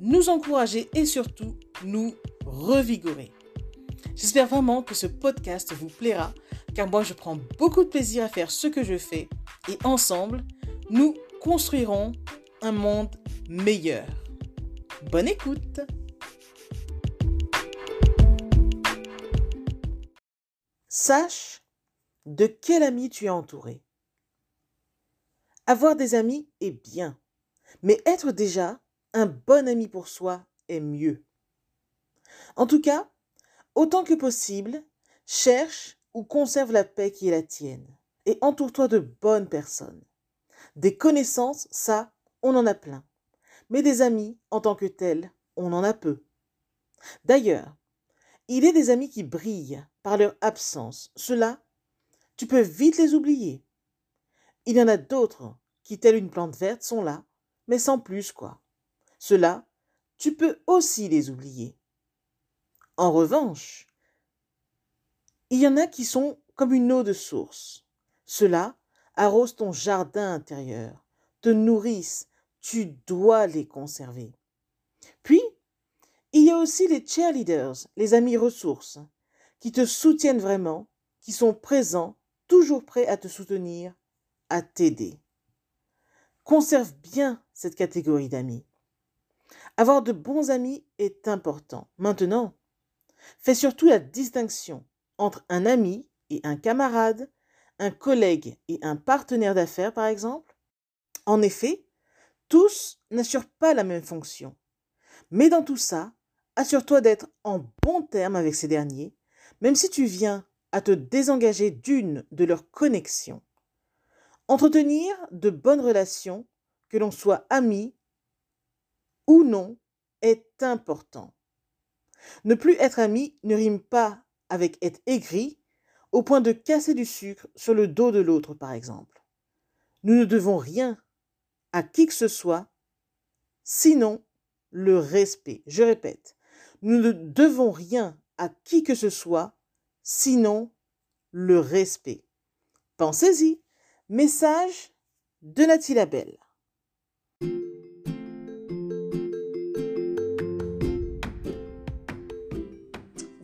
nous encourager et surtout nous revigorer. J'espère vraiment que ce podcast vous plaira car moi je prends beaucoup de plaisir à faire ce que je fais et ensemble, nous construirons un monde meilleur. Bonne écoute Sache de quel ami tu es entouré. Avoir des amis est bien, mais être déjà un bon ami pour soi est mieux. En tout cas, autant que possible, cherche ou conserve la paix qui est la tienne et entoure-toi de bonnes personnes. Des connaissances, ça, on en a plein. Mais des amis, en tant que tels, on en a peu. D'ailleurs, il est des amis qui brillent par leur absence. Cela, tu peux vite les oublier. Il y en a d'autres qui, telle une plante verte, sont là, mais sans plus, quoi. Cela, tu peux aussi les oublier. En revanche, il y en a qui sont comme une eau de source. Cela arrose ton jardin intérieur, te nourrissent, tu dois les conserver. Puis, il y a aussi les cheerleaders, les amis ressources, qui te soutiennent vraiment, qui sont présents, toujours prêts à te soutenir, à t'aider. Conserve bien cette catégorie d'amis. Avoir de bons amis est important. Maintenant, fais surtout la distinction entre un ami et un camarade, un collègue et un partenaire d'affaires, par exemple. En effet, tous n'assurent pas la même fonction. Mais dans tout ça, assure-toi d'être en bon terme avec ces derniers, même si tu viens à te désengager d'une de leurs connexions. Entretenir de bonnes relations, que l'on soit ami ou non, est important. Ne plus être ami ne rime pas avec être aigri au point de casser du sucre sur le dos de l'autre, par exemple. Nous ne devons rien à qui que ce soit, sinon le respect. Je répète, nous ne devons rien à qui que ce soit, sinon le respect. Pensez-y. Message de Nathalie Labelle.